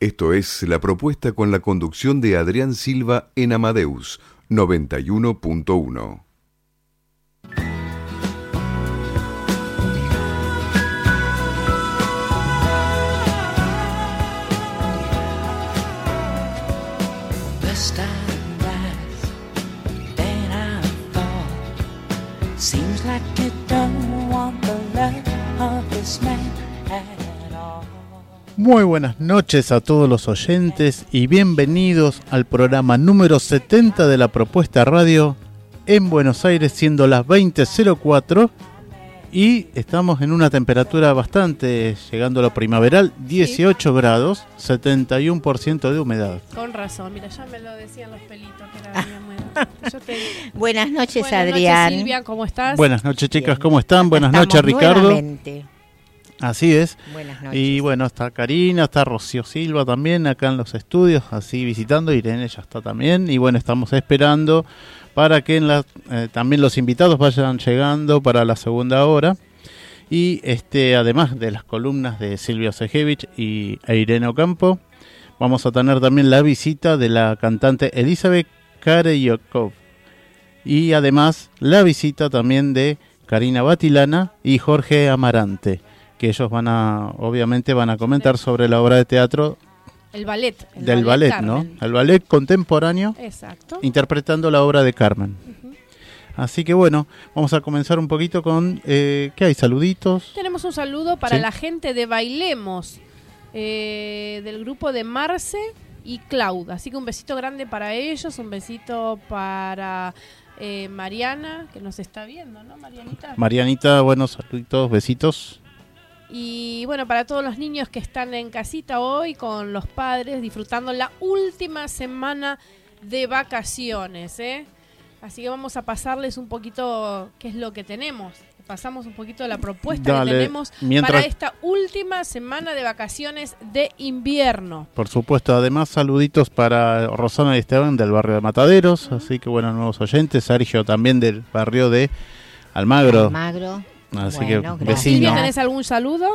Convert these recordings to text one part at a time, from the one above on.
Esto es la propuesta con la conducción de Adrián Silva en Amadeus 91.1. Seems like you don't want the of this. Muy buenas noches a todos los oyentes y bienvenidos al programa número 70 de la propuesta radio en Buenos Aires siendo las 20.04 y estamos en una temperatura bastante llegando a lo primaveral, 18 grados, 71% de humedad. Con razón, mira, ya me lo decían los pelitos que era muy húmedo. Yo te- Buenas noches, Buenas noches, Adrián. Silvia, ¿cómo estás? Buenas noches chicas, Bien. ¿cómo están? Buenas noches Ricardo. nuevamente. Así es. Buenas noches. Y bueno, está Karina, está Rocío Silva también acá en los estudios, así visitando. Irene ya está también. Y bueno, estamos esperando para que en la, eh, también los invitados vayan llegando para la segunda hora. Y este, además de las columnas de Silvia Sejevich y e Irene Ocampo, vamos a tener también la visita de la cantante Elizabeth Kareyokov. Y además la visita también de Karina Batilana y Jorge Amarante que ellos van a, obviamente van a comentar sobre la obra de teatro El ballet. el del ballet, ¿no? El ballet contemporáneo Exacto. interpretando la obra de Carmen. Así que bueno, vamos a comenzar un poquito con, eh, ¿qué hay? Saluditos. Tenemos un saludo para Sí. la gente de Bailemos, eh, del grupo de Marce y Claudia. Así que un besito grande para ellos, un besito para eh, Mariana, que nos está viendo, ¿no, Marianita? Marianita, buenos saluditos, besitos. Y bueno, para todos los niños que están en casita hoy con los padres disfrutando la última semana de vacaciones, ¿eh? Así que vamos a pasarles un poquito qué es lo que tenemos. Pasamos un poquito la propuesta Dale, que tenemos mientras- para esta última semana de vacaciones de invierno. Por supuesto, además saluditos para Rosana y Esteban del barrio de Mataderos, así que bueno, nuevos oyentes, Sergio también del barrio de Almagro, Almagro. Así Bueno, que vecino. ¿tenés algún saludo?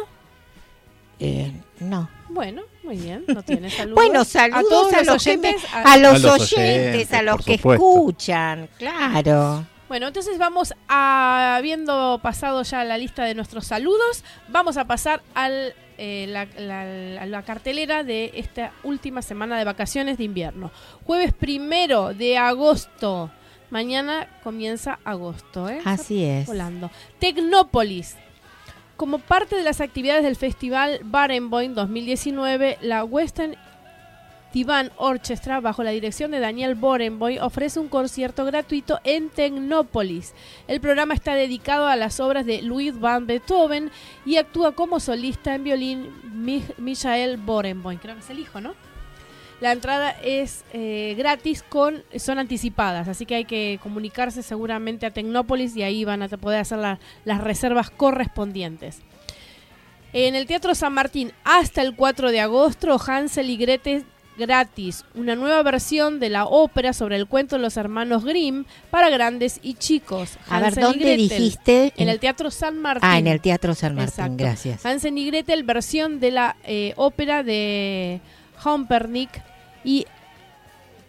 Eh, no. Bueno, muy bien, no tienes saludos. Bueno, saludos todos a, los los, que me- oyentes, a- a los A los oyentes, oyentes, a los que supuesto. escuchan, claro. Bueno, entonces vamos a, habiendo pasado ya la lista de nuestros saludos, vamos a pasar al, eh, la, la- a la cartelera de esta última semana de vacaciones de invierno. Jueves primero de agosto. Mañana comienza agosto, ¿eh? Así es. Volando. Tecnópolis. Como parte de las actividades del festival Barenboim 2019, la Western Divan Orchestra, bajo la dirección de Daniel Borenboy, ofrece un concierto gratuito en Tecnópolis. El programa está dedicado a las obras de Louis van Beethoven y actúa como solista en violín Mi- Michael Borenboim. Creo que es el hijo, ¿no? La entrada es eh, gratis, con son anticipadas, así que hay que comunicarse seguramente a Tecnópolis y ahí van a poder hacer la- las reservas correspondientes. En el Teatro San Martín hasta el 4 de agosto, Hansel y Gretel gratis, una nueva versión de la ópera sobre el cuento de los hermanos Grimm para grandes y chicos. A ver, Hansel y ¿dónde Gretel, dijiste? En el Teatro San Martín. Ah, en el Teatro San Martín, Exacto. gracias. Hansen y Gretel, versión de la eh, ópera de Humpernick y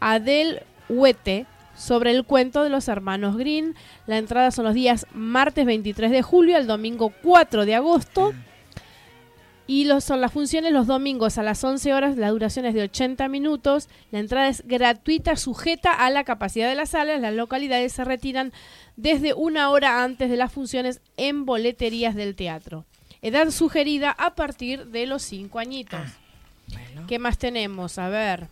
Adele Huete sobre el cuento de los hermanos Green. La entrada son los días martes 23 de julio al domingo 4 de agosto. Y los, son las funciones los domingos a las 11 horas, la duración es de 80 minutos, la entrada es gratuita, sujeta a la capacidad de las salas, las localidades se retiran desde una hora antes de las funciones en boleterías del teatro. Edad sugerida a partir de los 5 añitos. ¿Qué más tenemos? A ver.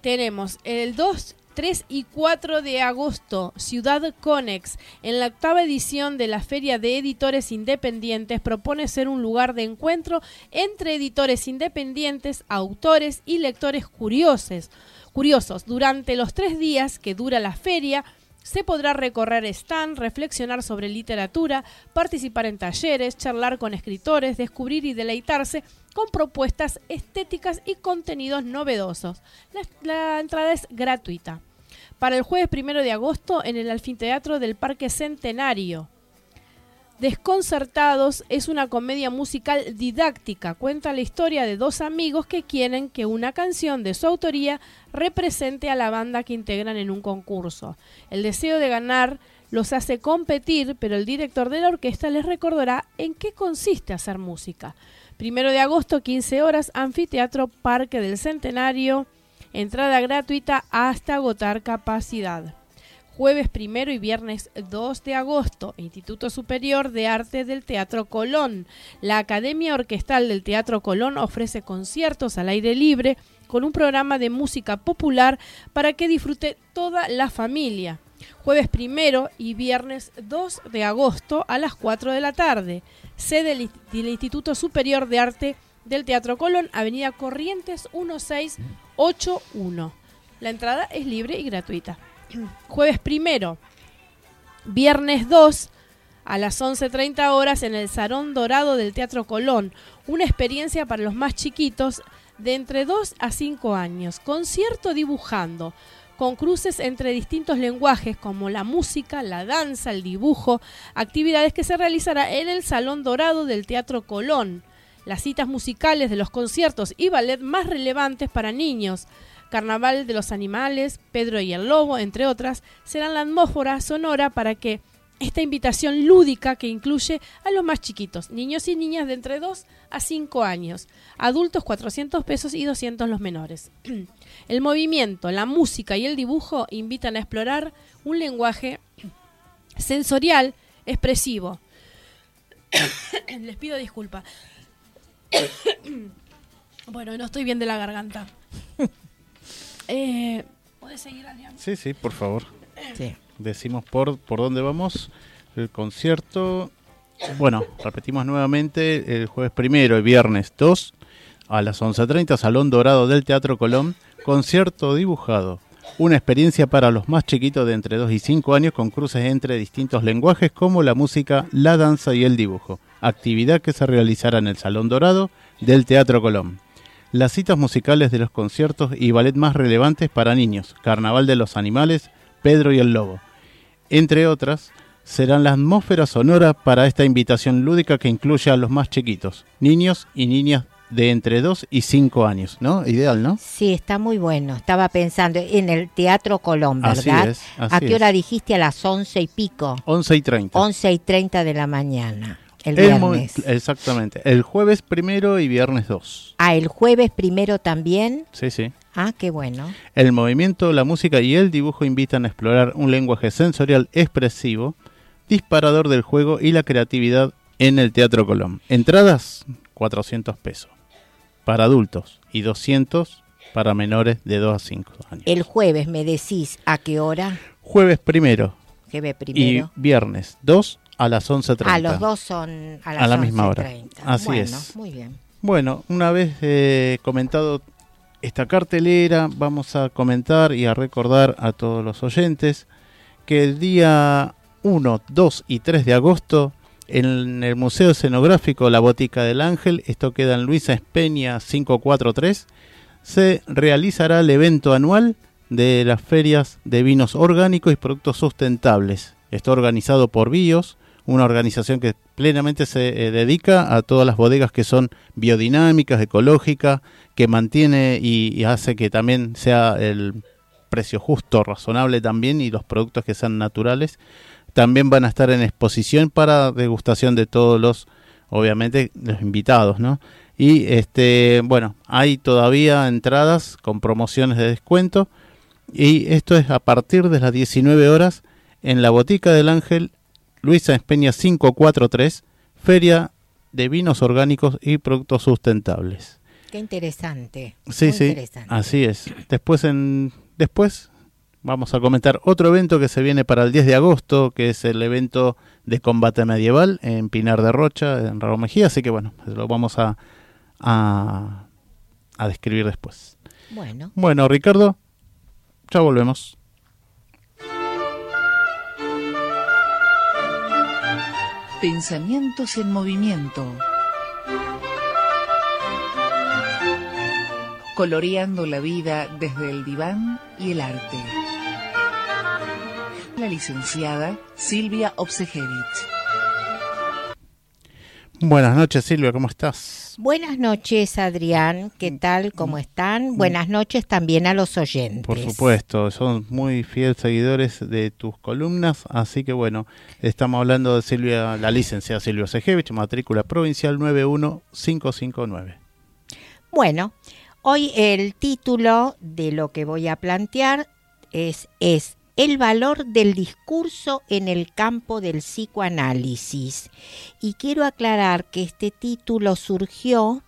Tenemos el 2, 3 y 4 de agosto, Ciudad Conex, en la octava edición de la Feria de Editores Independientes, propone ser un lugar de encuentro entre editores independientes, autores y lectores curiosos. Curiosos, durante los tres días que dura la feria, se podrá recorrer stand, reflexionar sobre literatura, participar en talleres, charlar con escritores, descubrir y deleitarse con propuestas estéticas y contenidos novedosos. La, entrada es gratuita. Para el jueves primero de agosto en el Alfinteatro del Parque Centenario. Desconcertados es una comedia musical didáctica. Cuenta la historia de dos amigos que quieren que una canción de su autoría represente a la banda que integran en un concurso. El deseo de ganar los hace competir, pero el director de la orquesta les recordará en qué consiste hacer música. Primero de agosto, 15 horas, Anfiteatro Parque del Centenario. Entrada gratuita hasta agotar capacidad jueves primero y viernes 2 de agosto, Instituto Superior de Arte del Teatro Colón. La Academia Orquestal del Teatro Colón ofrece conciertos al aire libre con un programa de música popular para que disfrute toda la familia. Jueves primero y viernes 2 de agosto a las 4 de la tarde. Sede del Instituto Superior de Arte del Teatro Colón, Avenida Corrientes 1681. La entrada es libre y gratuita. Jueves primero, viernes 2 a las 11.30 horas en el Salón Dorado del Teatro Colón. Una experiencia para los más chiquitos de entre 2 a 5 años. Concierto dibujando, con cruces entre distintos lenguajes como la música, la danza, el dibujo, actividades que se realizará en el Salón Dorado del Teatro Colón. Las citas musicales de los conciertos y ballet más relevantes para niños. Carnaval de los Animales, Pedro y el Lobo, entre otras, serán la atmósfera sonora para que esta invitación lúdica que incluye a los más chiquitos, niños y niñas de entre 2 a 5 años, adultos 400 pesos y 200 los menores. El movimiento, la música y el dibujo invitan a explorar un lenguaje sensorial expresivo. Les pido disculpa. bueno, no estoy bien de la garganta. Eh, ¿Puedes seguir, Adrián? Sí, sí, por favor. Sí. Decimos por, por dónde vamos. El concierto. Bueno, repetimos nuevamente el jueves primero y viernes 2 a las 11.30, Salón Dorado del Teatro Colón. Concierto dibujado. Una experiencia para los más chiquitos de entre 2 y 5 años con cruces entre distintos lenguajes como la música, la danza y el dibujo. Actividad que se realizará en el Salón Dorado del Teatro Colón. Las citas musicales de los conciertos y ballet más relevantes para niños, Carnaval de los Animales, Pedro y el Lobo. Entre otras, serán la atmósfera sonora para esta invitación lúdica que incluye a los más chiquitos, niños y niñas de entre 2 y 5 años, ¿no? Ideal, ¿no? Sí, está muy bueno. Estaba pensando en el Teatro Colón, Así ¿verdad? es, así ¿A qué es. hora dijiste? A las once y pico. 11 y 30. 11 y 30 de la mañana. El viernes. exactamente. El jueves primero y viernes 2. Ah, el jueves primero también. Sí, sí. Ah, qué bueno. El movimiento, la música y el dibujo invitan a explorar un lenguaje sensorial expresivo, disparador del juego y la creatividad en el Teatro Colón. Entradas, 400 pesos para adultos y 200 para menores de 2 a 5 años. El jueves me decís a qué hora. Jueves primero Jueves y primero. viernes 2 a las 11.30. Ah, los dos son a las A la misma hora. 11:30. Así Bueno, es. Muy bien. Bueno, una vez eh, comentado esta cartelera, vamos a comentar y a recordar a todos los oyentes que el día 1, 2 y 3 de agosto en el Museo Escenográfico La Botica del Ángel, esto queda en Luisa Espeña 543, se realizará el evento anual de las ferias de vinos orgánicos y productos sustentables. Está organizado por BIOS, una organización que plenamente se eh, dedica a todas las bodegas que son biodinámicas, ecológicas, que mantiene y, y hace que también sea el precio justo, razonable también y los productos que sean naturales. También van a estar en exposición para degustación de todos los obviamente los invitados, ¿no? Y este, bueno, hay todavía entradas con promociones de descuento y esto es a partir de las 19 horas en la Botica del Ángel Luisa Espeña 543, Feria de Vinos Orgánicos y Productos Sustentables. Qué interesante. Sí, muy sí, interesante. así es. Después, en, después vamos a comentar otro evento que se viene para el 10 de agosto, que es el evento de combate medieval en Pinar de Rocha, en Raúl Mejía, así que bueno, lo vamos a, a, a describir después. Bueno, Bueno, Ricardo, ya volvemos. Pensamientos en movimiento. Coloreando la vida desde el diván y el arte. La licenciada Silvia Obsejevich. Buenas noches, Silvia, ¿cómo estás? Buenas noches Adrián, ¿qué tal? ¿Cómo están? Buenas noches también a los oyentes. Por supuesto, son muy fieles seguidores de tus columnas, así que bueno, estamos hablando de Silvia, la licenciada Silvia Sejevich, matrícula provincial 91559. Bueno, hoy el título de lo que voy a plantear es, es El valor del discurso en el campo del psicoanálisis. Y quiero aclarar que este título surgió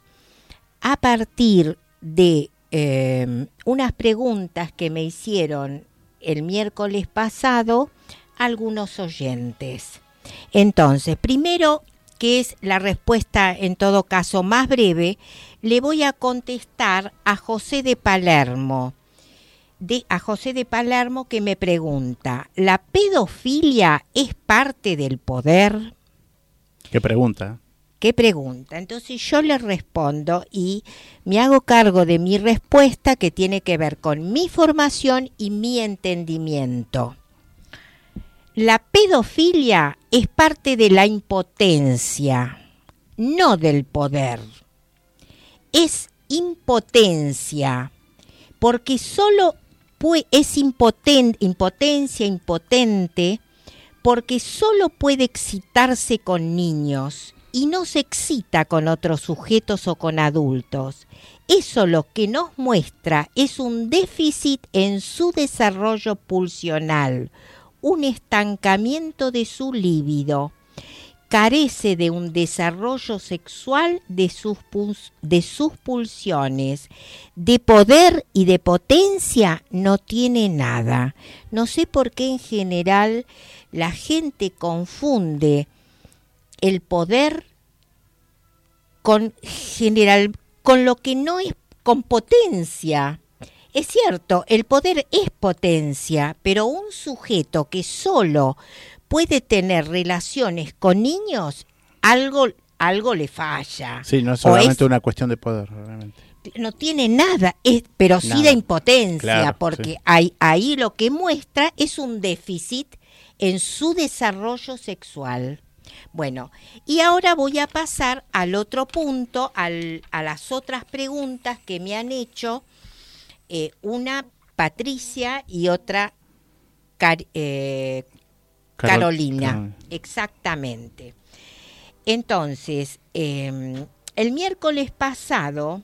a partir de eh, unas preguntas que me hicieron el miércoles pasado algunos oyentes. Entonces, primero, que es la respuesta en todo caso más breve, le voy a contestar a José de Palermo. De, a José de Palermo que me pregunta, ¿la pedofilia es parte del poder? ¿Qué pregunta? ¿Qué pregunta? Entonces yo le respondo y me hago cargo de mi respuesta que tiene que ver con mi formación y mi entendimiento. La pedofilia es parte de la impotencia, no del poder. Es impotencia, porque solo es impoten- impotencia, impotente, porque solo puede excitarse con niños y no se excita con otros sujetos o con adultos. Eso lo que nos muestra es un déficit en su desarrollo pulsional, un estancamiento de su líbido. Carece de un desarrollo sexual de sus, de sus pulsiones. De poder y de potencia no tiene nada. No sé por qué en general la gente confunde el poder con general con lo que no es con potencia. Es cierto, el poder es potencia, pero un sujeto que solo puede tener relaciones con niños, algo algo le falla. Sí, no es solamente una cuestión de poder, realmente. no tiene nada, es- pero sí de impotencia, Claro, porque sí. ahí, ahí lo que muestra es un déficit en su desarrollo sexual. Bueno, y ahora voy a pasar al otro punto, al- a las otras preguntas que me han hecho eh, una Patricia y otra eh, Carol- Carolina. Carol- Exactamente. Entonces, eh, el miércoles pasado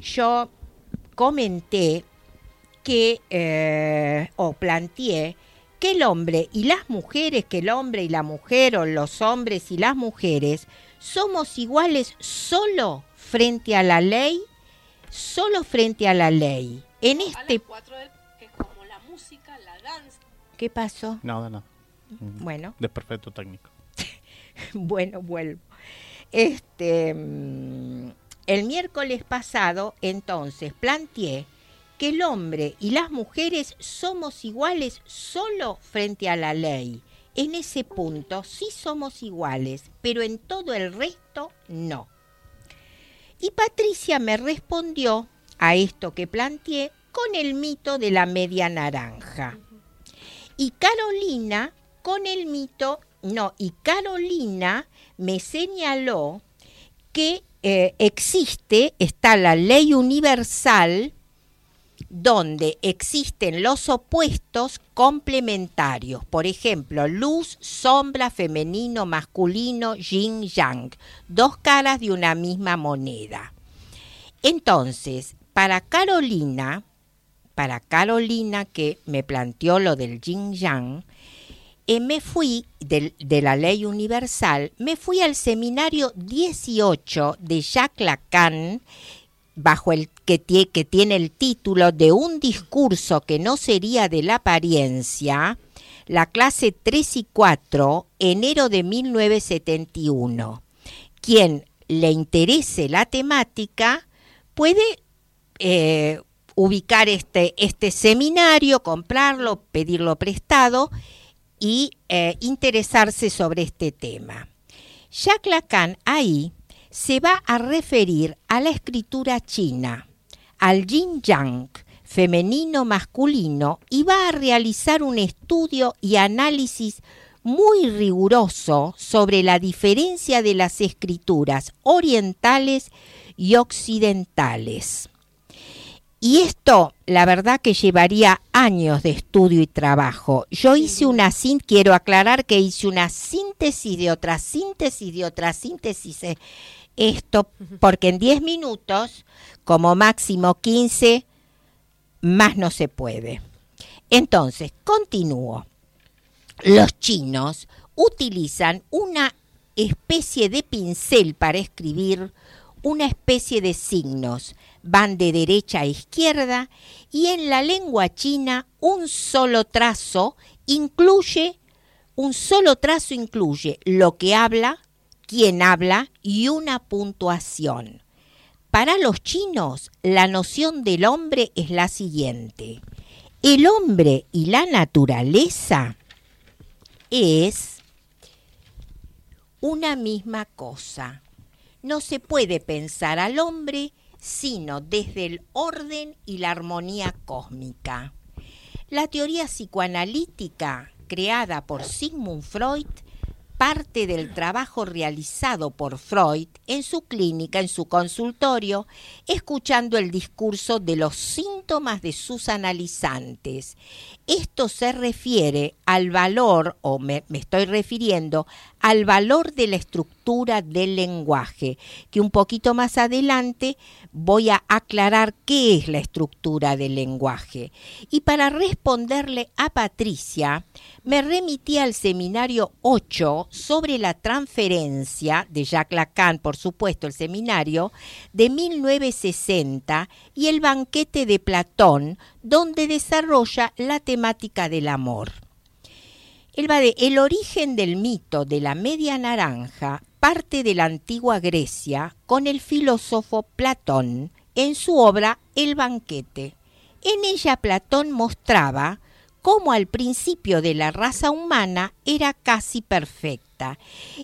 yo comenté que, eh, o planteé, que el hombre y las mujeres, que el hombre y la mujer, o los hombres y las mujeres, somos iguales solo frente a la ley, solo frente a la ley. En este... que es como la música, la danza. ¿Qué pasó? Nada, nada. Bueno. De perfecto técnico. Bueno, vuelvo. Este, mm, el miércoles pasado, entonces, planteé que el hombre y las mujeres somos iguales solo frente a la ley. En ese punto sí somos iguales, pero en todo el resto no. Y Patricia me respondió a esto que planteé con el mito de la media naranja. Y Carolina con el mito, no, y Carolina me señaló que eh, existe, está la ley universal donde existen los opuestos complementarios, por ejemplo, luz, sombra, femenino, masculino, yin, yang, dos caras de una misma moneda. Entonces, para Carolina, para Carolina que me planteó lo del yin yang, me fui de, la ley universal, me fui al seminario 18 de Jacques Lacan, bajo el que tiene el título de un discurso que no sería de la apariencia, la clase 3 y 4, enero de 1971. Quien le interese la temática puede eh, ubicar este, este seminario, comprarlo, pedirlo prestado y eh, interesarse sobre este tema. Jacques Lacan ahí se va a referir a la escritura china, al yin yang, femenino masculino, y va a realizar un estudio y análisis muy riguroso sobre la diferencia de las escrituras orientales y occidentales. Y esto, la verdad que llevaría años de estudio y trabajo. Yo hice una sin, quiero aclarar que hice una síntesis de otra síntesis de otra síntesis. Esto porque en 10 minutos, como máximo 15, más no se puede. Entonces, continúo. Los chinos utilizan una especie de pincel para escribir, una especie de signos. Van de derecha a izquierda y en la lengua china un solo trazo incluye, un solo trazo incluye lo que habla, quién habla y una puntuación. Para los chinos, la noción del hombre es la siguiente. El hombre y la naturaleza es una misma cosa. No se puede pensar al hombre sino desde el orden y la armonía cósmica. La teoría psicoanalítica creada por Sigmund Freud parte del trabajo realizado por Freud en su clínica, en su consultorio, escuchando el discurso de los síntomas de sus analizantes. Esto se refiere al valor, o me, estoy refiriendo, al valor de la estructura del lenguaje, que un poquito más adelante voy a aclarar qué es la estructura del lenguaje. Y para responderle a Patricia, me remití al seminario 8 sobre la transferencia de Jacques Lacan, por supuesto, el seminario de 1960 y el banquete de Platón, donde desarrolla la temática del amor. De el origen del mito de la media naranja parte de la antigua Grecia con el filósofo Platón en su obra El banquete. En ella Platón mostraba cómo al principio de la raza humana era casi perfecta.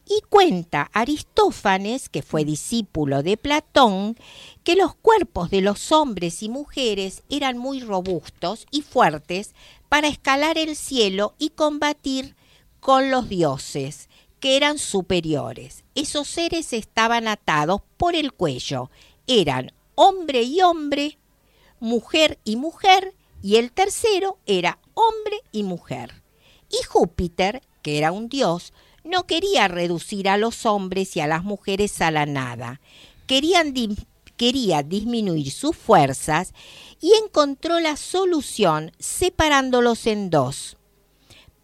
Y cuenta Aristófanes, que fue discípulo de Platón, que los cuerpos de los hombres y mujeres eran muy robustos y fuertes para escalar el cielo y combatir con los dioses, que eran superiores. Esos seres estaban atados por el cuello. Eran hombre y hombre, mujer y mujer, y el tercero era hombre y mujer. Y Júpiter, que era un dios, no quería reducir a los hombres y a las mujeres a la nada. Querían quería disminuir sus fuerzas y encontró la solución separándolos en dos.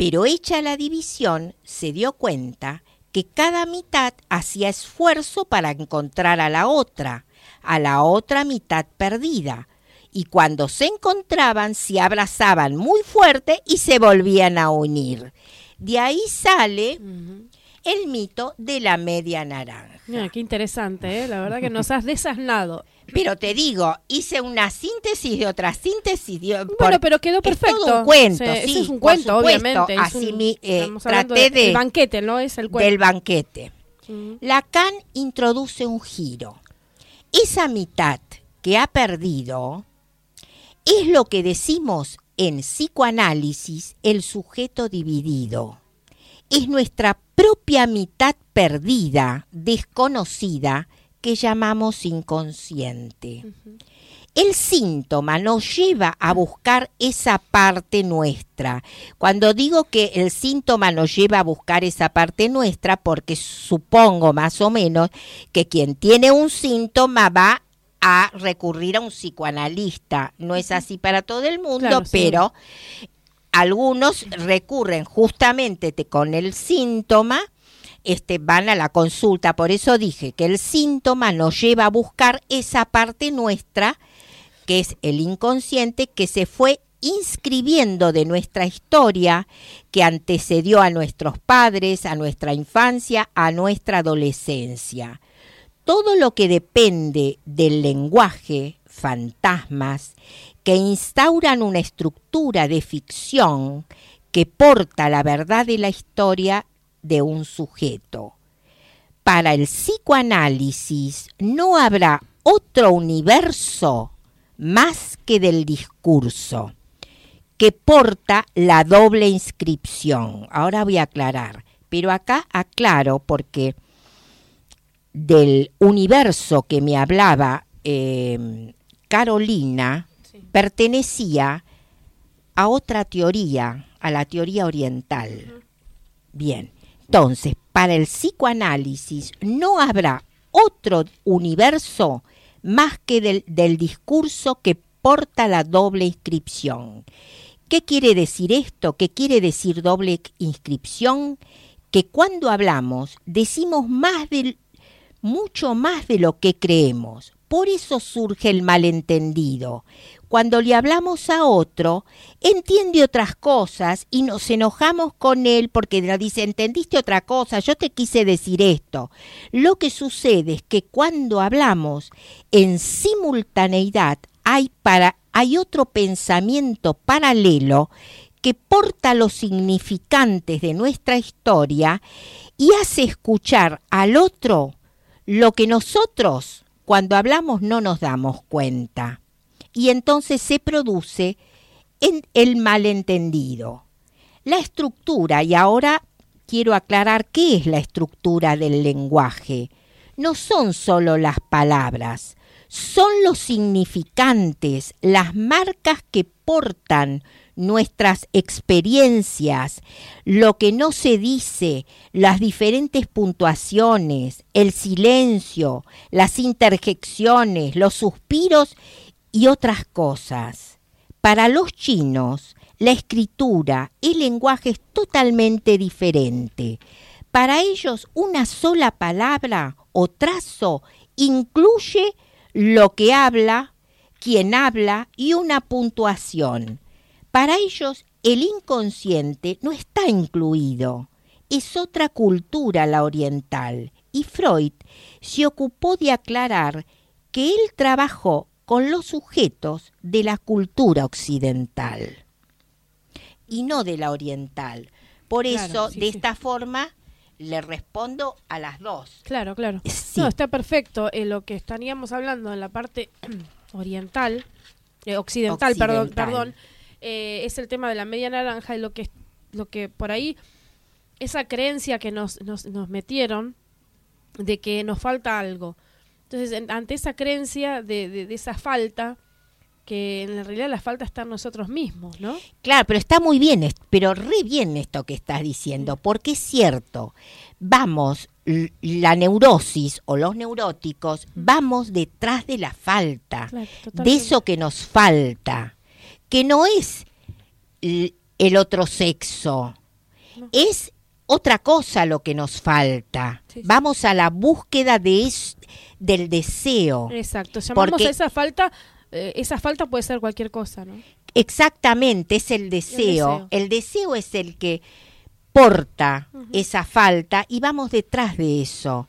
Pero hecha la división, se dio cuenta que cada mitad hacía esfuerzo para encontrar a la otra, a la otra mitad perdida, y cuando se encontraban se abrazaban muy fuerte y se volvían a unir. De ahí sale el mito de la media naranja. Mira, qué interesante, ¿eh? la verdad que nos has desasnado. Pero te digo, hice una síntesis de otra síntesis. de- Bueno, por- pero quedó es perfecto. todo un cuento, Sí, sí, es un cuento, supuesto. obviamente. es Así un- mi- eh, traté de- de- El banquete, ¿no? Es el cuento. del banquete. Ujú. Lacan introduce un giro. Esa mitad que ha perdido es lo que decimos en psicoanálisis el sujeto dividido. Es nuestra propia mitad perdida, desconocida, que llamamos inconsciente. el síntoma nos lleva a buscar esa parte nuestra. Cuando digo que el síntoma nos lleva a buscar esa parte nuestra, porque supongo más o menos que quien tiene un síntoma va a recurrir a un psicoanalista. No es así para todo el mundo, Claro, sí. pero algunos recurren justamente te- con el síntoma, este, van a la consulta. Por eso dije que el síntoma nos lleva a buscar esa parte nuestra, que es el inconsciente, que se fue inscribiendo de nuestra historia, que antecedió a nuestros padres, a nuestra infancia, a nuestra adolescencia. Todo lo que depende del lenguaje, fantasmas, que instauran una estructura de ficción que porta la verdad de la historia de un sujeto. Para el psicoanálisis no habrá otro universo más que del discurso, que porta la doble inscripción. Ahora voy a aclarar, pero acá aclaro porque del universo que me hablaba eh, Carolina Sí. pertenecía a otra teoría, a la teoría oriental. Bien, entonces, para el psicoanálisis no habrá otro universo más que del, del discurso que porta la doble inscripción. ¿Qué quiere decir esto? ¿Qué quiere decir doble inscripción? Que cuando hablamos decimos más del, mucho más de lo que creemos. Por eso surge el malentendido. Cuando le hablamos a otro, entiende otras cosas y nos enojamos con él porque nos dice, entendiste otra cosa, yo te quise decir esto. Lo que sucede es que cuando hablamos en simultaneidad hay, para, hay otro pensamiento paralelo que porta los significantes de nuestra historia y hace escuchar al otro lo que nosotros cuando hablamos no nos damos cuenta. Y entonces se produce en el malentendido. La estructura, y ahora quiero aclarar qué es la estructura del lenguaje, no son solo las palabras, son los significantes, las marcas que portan nuestras experiencias, lo que no se dice, las diferentes puntuaciones, el silencio, las interjecciones, los suspiros y otras cosas. Para los chinos, la escritura, el lenguaje es totalmente diferente. Para ellos, una sola palabra o trazo incluye lo que habla, quien habla y una puntuación. Para ellos el inconsciente no está incluido, es otra cultura la oriental y Freud se ocupó de aclarar que él trabajó con los sujetos de la cultura occidental y no de la oriental. Por Claro, eso, sí, de sí. esta forma, le respondo a las dos. Claro, claro. Sí. No, está perfecto. Eh, lo que estaríamos hablando en la parte oriental, eh, occidental, perdón, perdón, eh, es el tema de la media naranja y lo que, lo que por ahí, esa creencia que nos, nos, nos metieron de que nos falta algo. Entonces, en- ante esa creencia de, de, de esa falta, que en realidad la falta está en nosotros mismos, ¿no? Claro, pero está muy bien, pero re bien esto que estás diciendo, porque es cierto, vamos, la neurosis o los neuróticos, vamos detrás de la falta, Claro, de eso que nos falta, que no es el otro sexo, No. es otra cosa lo que nos falta. Sí, sí. Vamos a la búsqueda de es- del deseo. Exacto, llamamos Porque- a esa falta, eh, esa falta puede ser cualquier cosa, ¿no? Exactamente, es el deseo. deseo. El deseo es el que porta esa falta y vamos detrás de eso.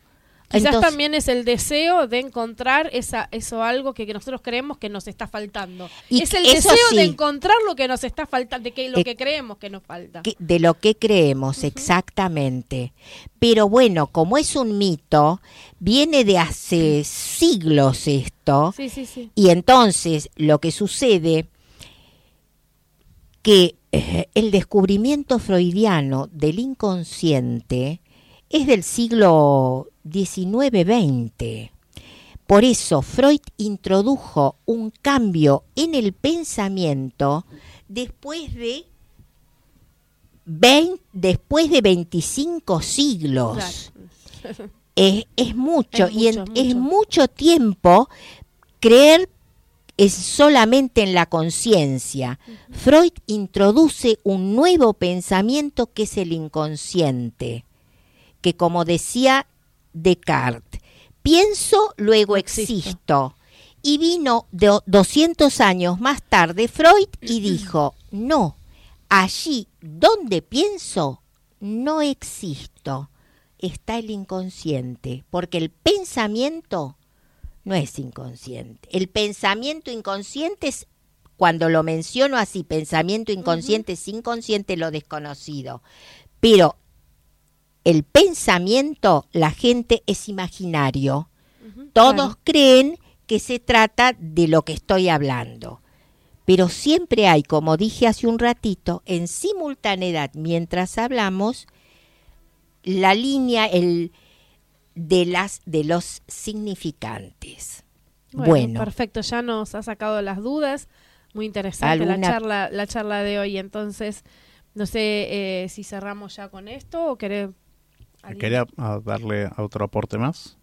Quizás Entonces- también es el deseo de encontrar esa, eso algo que, que nosotros creemos que nos está faltando. Y es el deseo de encontrar lo que nos está faltando, de que lo Eh, que creemos que nos falta. que- de lo que creemos exactamente. Pero bueno, como es un mito, viene de hace siglos esto, Sí, sí, sí. y entonces lo que sucede que eh, el descubrimiento freudiano del inconsciente es del siglo XIX-XX. Por eso Freud introdujo un cambio en el pensamiento después de, 20 después de 25 siglos. Es, es mucho, Es y en- mucho, es mucho. mucho tiempo creer es solamente en la conciencia. Freud introduce un nuevo pensamiento que es el inconsciente, que como decía Descartes, pienso, luego existo. Y vino de 200 años más tarde Freud y dijo, no, allí donde pienso, no existo, está el inconsciente, porque el pensamiento no es inconsciente. El pensamiento inconsciente es, cuando lo menciono así, pensamiento inconsciente es inconsciente, lo desconocido. Pero el pensamiento, la gente es imaginario. Todos claro. creen que se trata de lo que estoy hablando. Pero siempre hay, como dije hace un ratito, en simultaneidad, mientras hablamos, la línea el, de, las, de los significantes. Bueno, Bueno, perfecto, ya nos ha sacado las dudas. Muy interesante la ¿Alguna- charla, la charla de hoy. Entonces, no sé eh, si cerramos ya con esto o querés. Alguien- ¿Quería ah, darle a otro aporte más?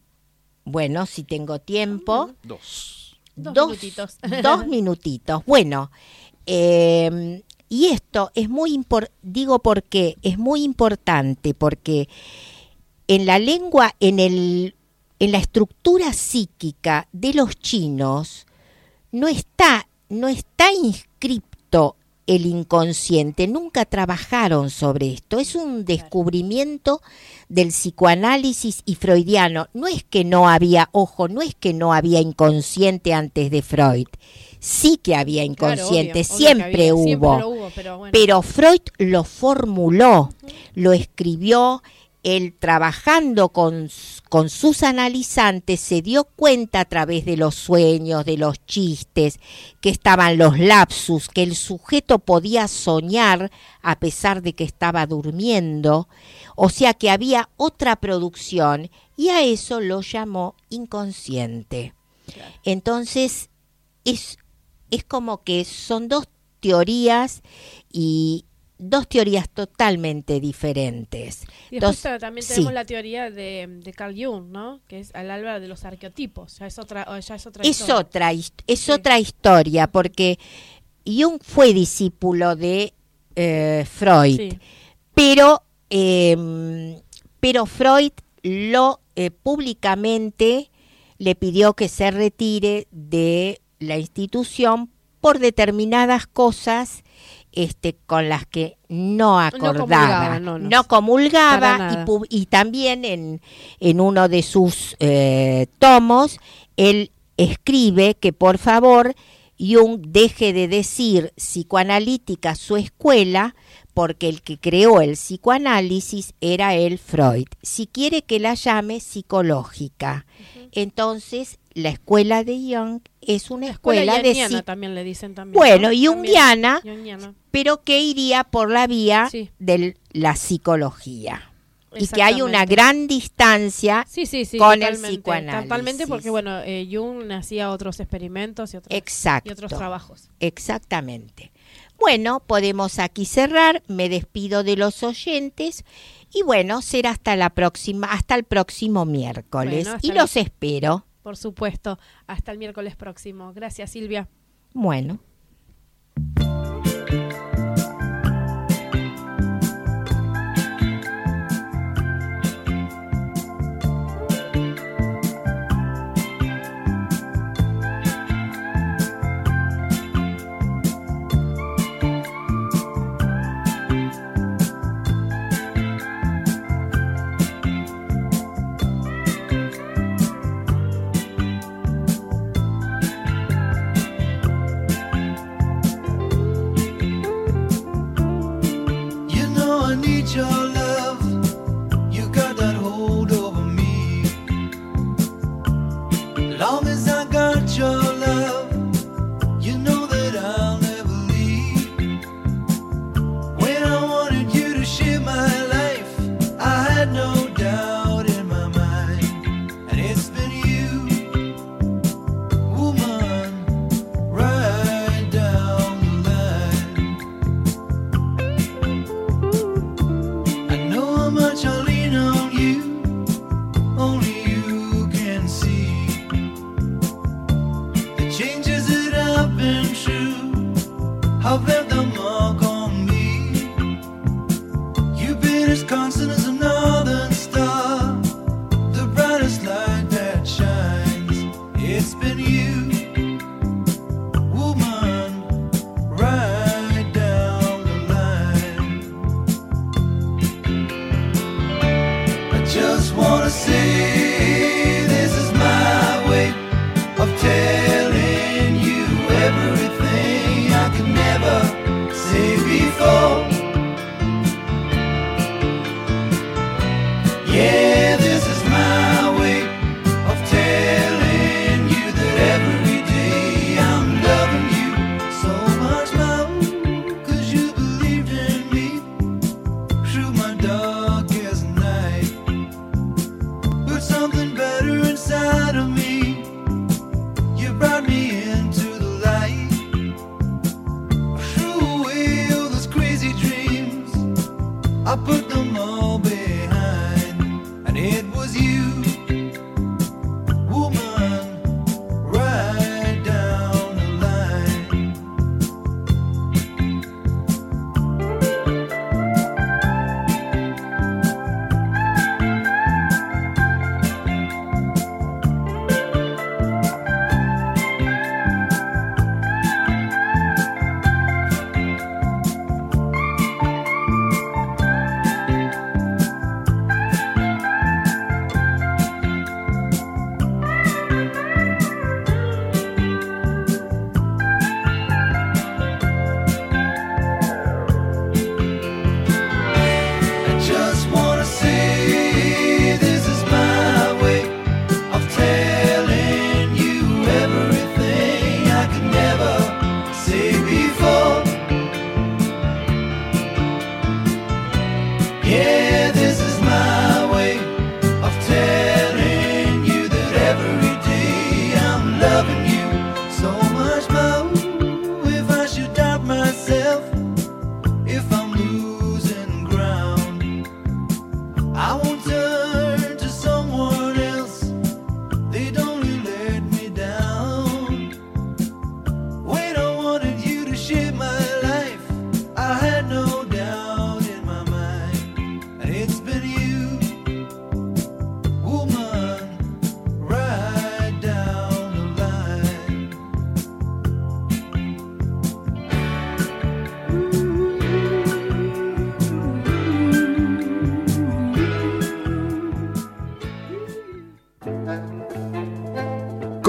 bueno, si tengo tiempo. Dos. Dos minutitos. dos minutitos. Bueno, eh, y esto es muy importante, digo porque es muy importante, porque en la lengua, en, el, en la estructura psíquica de los chinos, no está, no está inscripto el inconsciente, nunca trabajaron sobre esto. Es un descubrimiento del psicoanálisis y freudiano. No es que no había, ojo, no es que no había inconsciente antes de Freud. Sí que había inconsciente, obvio siempre, había, hubo. siempre lo hubo, pero bueno. Pero Freud lo formuló, lo escribió, él trabajando con, con sus analizantes se dio cuenta a través de los sueños, de los chistes, que estaban los lapsus, que el sujeto podía soñar a pesar de que estaba durmiendo, o sea que había otra producción y a eso lo llamó inconsciente. Entonces, es, es como que son dos teorías y dos teorías totalmente diferentes. y después Entonces, ta- también sí. tenemos la teoría de, de Carl Jung, ¿no? Que es al alba de los arqueotipos. Ya es otra, ya es otra Es historia. otra, es Sí. otra historia, porque Jung fue discípulo de eh, Freud, Sí. pero, eh, pero Freud lo eh, públicamente le pidió que se retire de la institución por determinadas cosas este, con las que no acordaba, comulgaba, no, no. comulgaba y también en, en uno de sus eh, tomos él escribe que por favor Jung deje de decir psicoanalítica su escuela porque el que creó el psicoanálisis era el Freud. Si quiere que la llame psicológica. Entonces, la escuela de Jung es una La escuela escuela, de también le dicen también. Bueno, ¿no? junguiana, pero que iría por la vía Sí. de la psicología. Y que hay una gran distancia Sí, sí, sí, con el psicoanálisis. Totalmente porque, bueno, eh, Jung hacía otros experimentos y otros, Exacto. y otros trabajos. Exactamente. Bueno, podemos aquí cerrar. Me despido de los oyentes y bueno, será hasta la próxima, hasta el próximo miércoles. Bueno, y el- los espero. Por supuesto. Hasta el miércoles próximo. Gracias, Silvia. Bueno.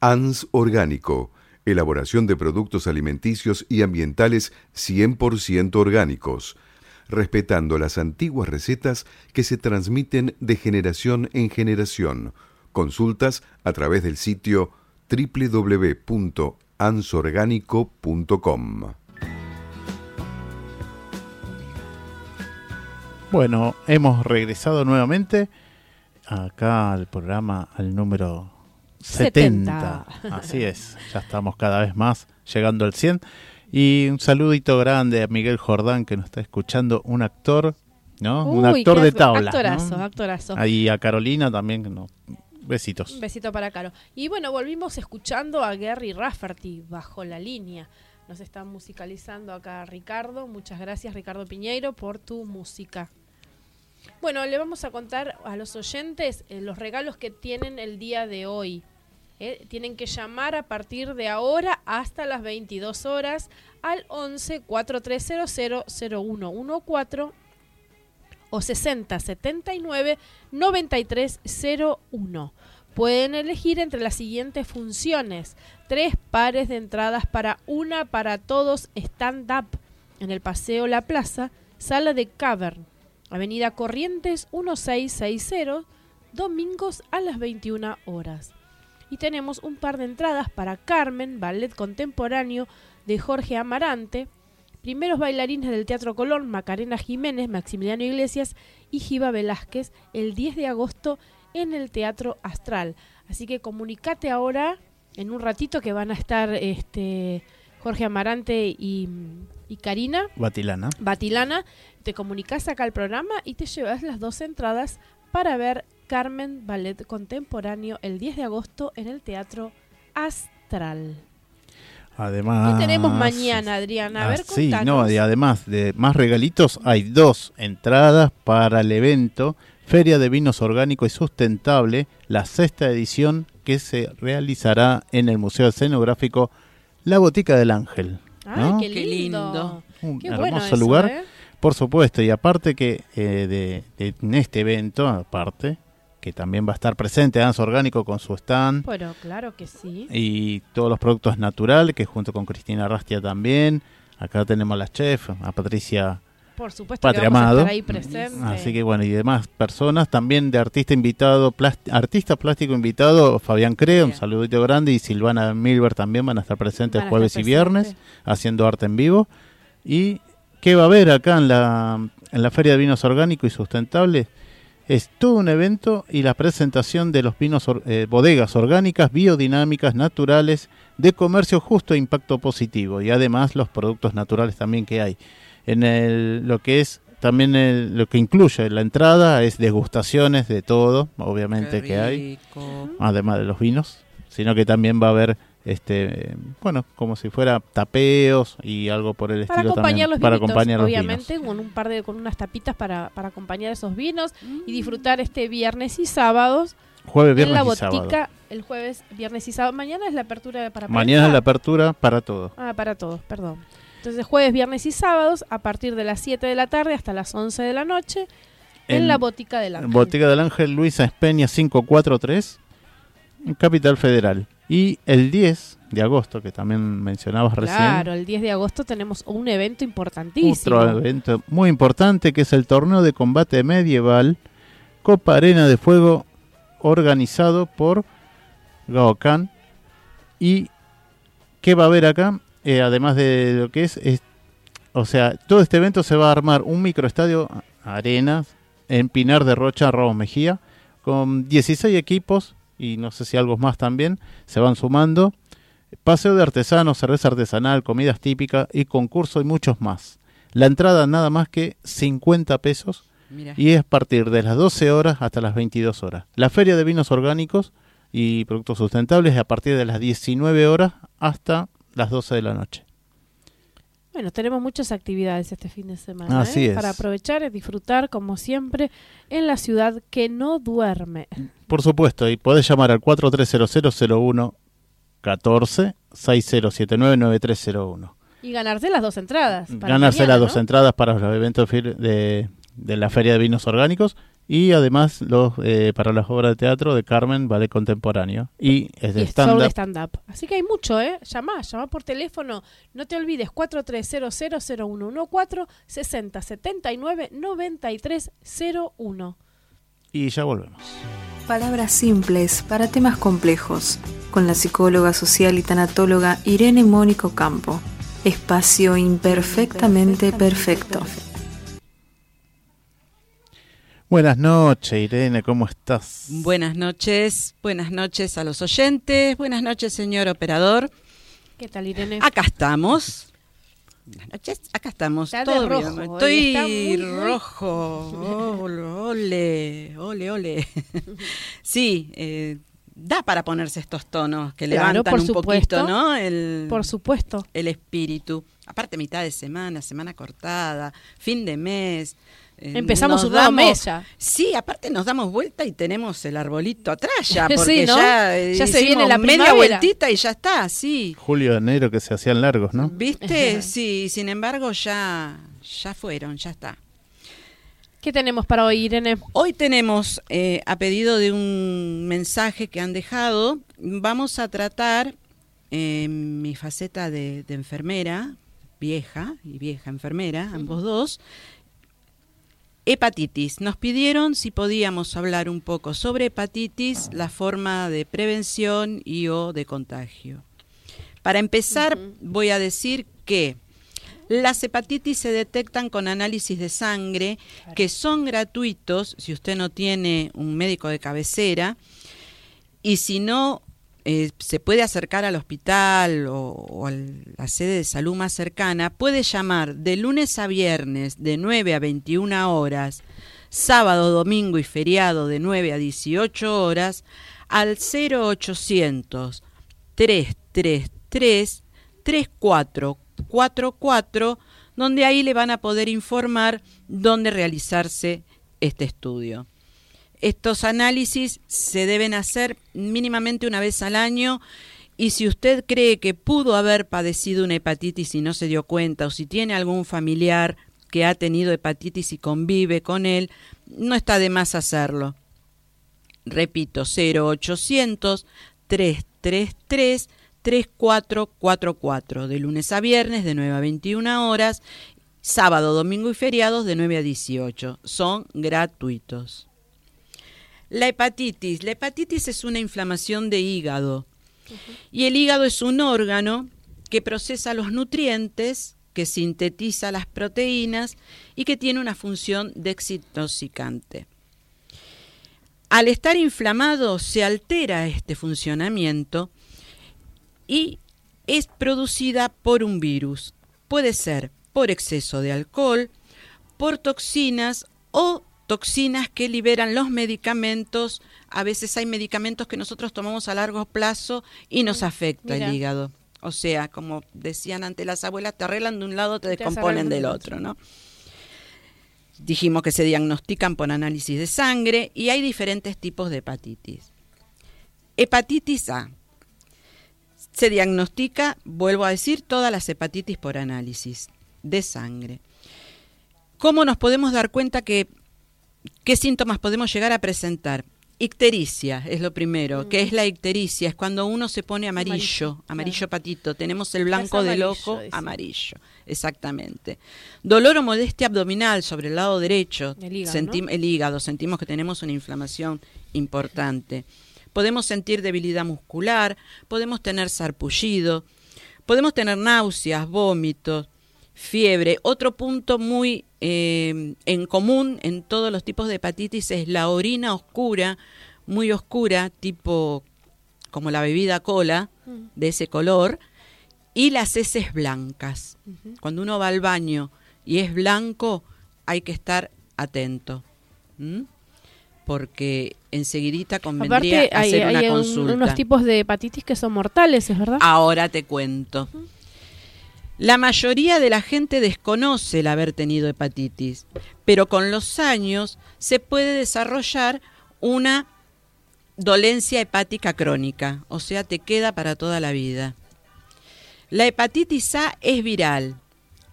ANS Orgánico, elaboración de productos alimenticios y ambientales 100% orgánicos, respetando las antiguas recetas que se transmiten de generación en generación. Consultas a través del sitio www.ansorgánico.com. Bueno, hemos regresado nuevamente acá al programa al número 70. 70. Así es, ya estamos cada vez más llegando al 100. Y un saludito grande a Miguel Jordán que nos está escuchando, un actor, ¿no? un actor de tabla. Actorazo, ¿no? actorazo. Ahí a Carolina también, que no, besitos. Un besito para Caro. Y bueno, volvimos escuchando a Gary Rafferty bajo la línea. Nos está musicalizando acá Ricardo. Muchas gracias, Ricardo Piñeiro, por tu música. Bueno, le vamos a contar a los oyentes eh, los regalos que tienen el día de hoy. Eh, tienen que llamar a partir de ahora hasta las 22 horas al 11 4300 0114 o 60 79 93 01. Pueden elegir entre las siguientes funciones: tres pares de entradas para una para todos stand-up en el Paseo La Plaza, sala de Cavern, Avenida Corrientes 1660, domingos a las 21 horas. Y tenemos un par de entradas para Carmen, ballet contemporáneo de Jorge Amarante, primeros bailarines del Teatro Colón, Macarena Jiménez, Maximiliano Iglesias y Giva Velázquez, el 10 de agosto en el Teatro Astral. Así que comunicate ahora, en un ratito que van a estar este, Jorge Amarante y, y Karina Batilana. Batilana, te comunicas acá al programa y te llevas las dos entradas para ver Carmen Ballet Contemporáneo el 10 de agosto en el Teatro Astral. Además. ¿Qué tenemos mañana, Adriana? A ver, Ah, sí, no, y además de más regalitos, hay dos entradas para el evento Feria de Vinos Orgánico y Sustentable, la sexta edición que se realizará en el Museo Escenográfico La Botica del Ángel. Ay, ¿no? qué Qué lindo. lindo. Un Qué hermoso bueno eso, lugar. ¿eh? Por supuesto, y aparte que eh, de, de- en este evento, aparte, que también va a estar presente Danza Orgánico con su stand Bueno, claro que sí. y todos los productos naturales, que junto con Cristina Rastia también. Acá tenemos a la chef, a Patricia Por supuesto Patria que vamos a Amado. estar ahí presente. Así que bueno, y demás personas, también de artista invitado, artista plástico invitado, Fabián Crea, un saludito grande, y Silvana Milber también van a estar presentes Van jueves estar y viernes, haciendo arte en vivo. ¿Y qué va a haber acá en la, en la Feria de Vinos Orgánicos y Sustentables? Es todo un evento y la presentación de los vinos, eh, bodegas orgánicas, biodinámicas, naturales, de comercio justo e impacto positivo, y además los productos naturales también que hay en el, lo que es también el- lo que incluye la entrada es degustaciones de todo, obviamente que hay, además de los vinos, sino que también va a haber este bueno, como si fuera tapeos y algo por el Para estilo acompañar también los para vinitos, acompañar los obviamente, vinos. con un par de con unas tapitas para, para acompañar esos vinos y disfrutar este viernes y sábados Jueves, en viernes la y sábado. botica el jueves, viernes y sábado. Mañana es la apertura para Mañana es la apertura para todo. Ah, para todos, perdón. Entonces, jueves, viernes y sábados, a partir de las 7 de la tarde hasta las 11 de la noche, en, En la Botica del Ángel. Botica del Ángel Luisa Espeña 543 en Capital Federal. Y el 10 de agosto, que también mencionabas recién, Claro, el 10 de agosto tenemos un evento importantísimo. Otro evento muy importante que es el torneo de combate medieval Copa Arena de Fuego organizado por Gaokan. ¿Y qué va a haber acá? Eh, además de lo que es, es- o sea, todo este evento se va a armar un microestadio Arenas en Pinar de Rocha, Ramos Mejía, con 16 equipos y no sé si algo más también, se van sumando. Paseo de artesanos, cerveza artesanal, comidas típicas y concurso y muchos más. La entrada nada más que 50 pesos Mira. y es a partir de las 12 horas hasta las 22 horas. La feria de vinos orgánicos y productos sustentables es a partir de las 19 horas hasta las 12 de la noche. Bueno, tenemos muchas actividades este fin de semana. Así ¿eh? es. Para aprovechar y disfrutar, como siempre, en la ciudad que no duerme. Por supuesto, y podés llamar al 430001 14 60799301. Y ganarse las dos entradas. para Ganarse mañana, las dos ¿no? entradas para los eventos de, de la Feria de Vinos Orgánicos y además los eh, para las obras de teatro de Carmen Ballet Contemporáneo y es de stand-up. stand-up. Así que hay mucho, ¿eh? Llamá, llamá por teléfono. No te olvides, 43000114 6079 9301. Y ya volvemos. Palabras simples para temas complejos, con la psicóloga social y tanatóloga Irene Mónico Campo. Espacio imperfectamente perfecto. Buenas noches, Irene, ¿cómo estás? Buenas noches, buenas noches a los oyentes, buenas noches, señor operador. ¿Qué tal, Irene? Acá estamos. Buenas noches, acá estamos. Está de todo rojo, bien. Estoy está muy, rojo. Ole, ole, ole. sí, eh, da para ponerse estos tonos que Claro, levantan por un supuesto. poquito, ¿no? El, Por supuesto. el espíritu. Aparte, mitad de semana, semana cortada, fin de mes. Eh, Empezamos nos un nuevo damos- mes ya. Sí, aparte nos damos vuelta y tenemos el arbolito atrás ya, Sí, porque ¿no? ya, eh, Ya se viene la media primavera. vueltita y ya está, sí. Julio, enero que se hacían largos, ¿no? ¿Viste? Sí, sin embargo ya, ya fueron, ya está. ¿Qué tenemos para hoy, Irene? Hoy tenemos, eh, a pedido de un mensaje que han dejado, vamos a tratar eh, mi faceta de, de enfermera, vieja y vieja enfermera, ambos dos, hepatitis. Nos pidieron si podíamos hablar un poco sobre hepatitis, la forma de prevención y o de contagio. Para empezar, voy a decir que Las hepatitis se detectan con análisis de sangre que son gratuitos si usted no tiene un médico de cabecera y si no eh, se puede acercar al hospital o, o a la sede de salud más cercana, puede llamar de lunes a viernes de 9 a 21 horas, sábado, domingo y feriado de 9 a 18 horas al 0800 333 3444, donde ahí le van a poder informar dónde realizarse este estudio. Estos análisis se deben hacer mínimamente una vez al año y si usted cree que pudo haber padecido una hepatitis y no se dio cuenta o si tiene algún familiar que ha tenido hepatitis y convive con él, no está de más hacerlo. Repito, 0800 333 3444, de lunes a viernes de 9 a 21 horas, sábado, domingo y feriados de 9 a 18. Son gratuitos. La hepatitis. La hepatitis es una inflamación de hígado. Y el hígado es un órgano que procesa los nutrientes, que sintetiza las proteínas y que tiene una función desintoxicante. Al estar inflamado se altera este funcionamiento y es producida por un virus. Puede ser por exceso de alcohol, por toxinas o toxinas que liberan los medicamentos. A veces hay medicamentos que nosotros tomamos a largo plazo y nos afecta Mira. el hígado. O sea, como decían ante las abuelas, te arreglan de un lado, te Te descomponen del otro, ¿no? Dijimos que se diagnostican por análisis de sangre y hay diferentes tipos de hepatitis. Hepatitis A. Se diagnostica, vuelvo a decir, todas las hepatitis por análisis de sangre. ¿Cómo nos podemos dar cuenta que qué síntomas podemos llegar a presentar? Ictericia es lo primero. ¿Qué es la ictericia? Es cuando uno se pone amarillo, Amarillo, patito. Tenemos el blanco del amarillo, ojo dice. amarillo. Exactamente. Dolor o molestia abdominal sobre el lado derecho. El hígado, Sentim- ¿no? el hígado. Sentimos que tenemos una inflamación importante. Podemos sentir debilidad muscular, podemos tener sarpullido, podemos tener náuseas, vómitos, fiebre. Otro punto muy eh, en común en todos los tipos de hepatitis es la orina oscura, muy oscura, tipo como la bebida cola, de ese color, y las heces blancas. Cuando uno va al baño y es blanco, hay que estar atento. ¿m? Porque enseguidita convendría Aparte, hay, hacer una hay un- consulta. unos tipos de hepatitis que son mortales, ¿es verdad? Ahora te cuento. La mayoría de la gente desconoce el haber tenido hepatitis, pero con los años se puede desarrollar una dolencia hepática crónica, o sea, te queda para toda la vida. La hepatitis A es viral,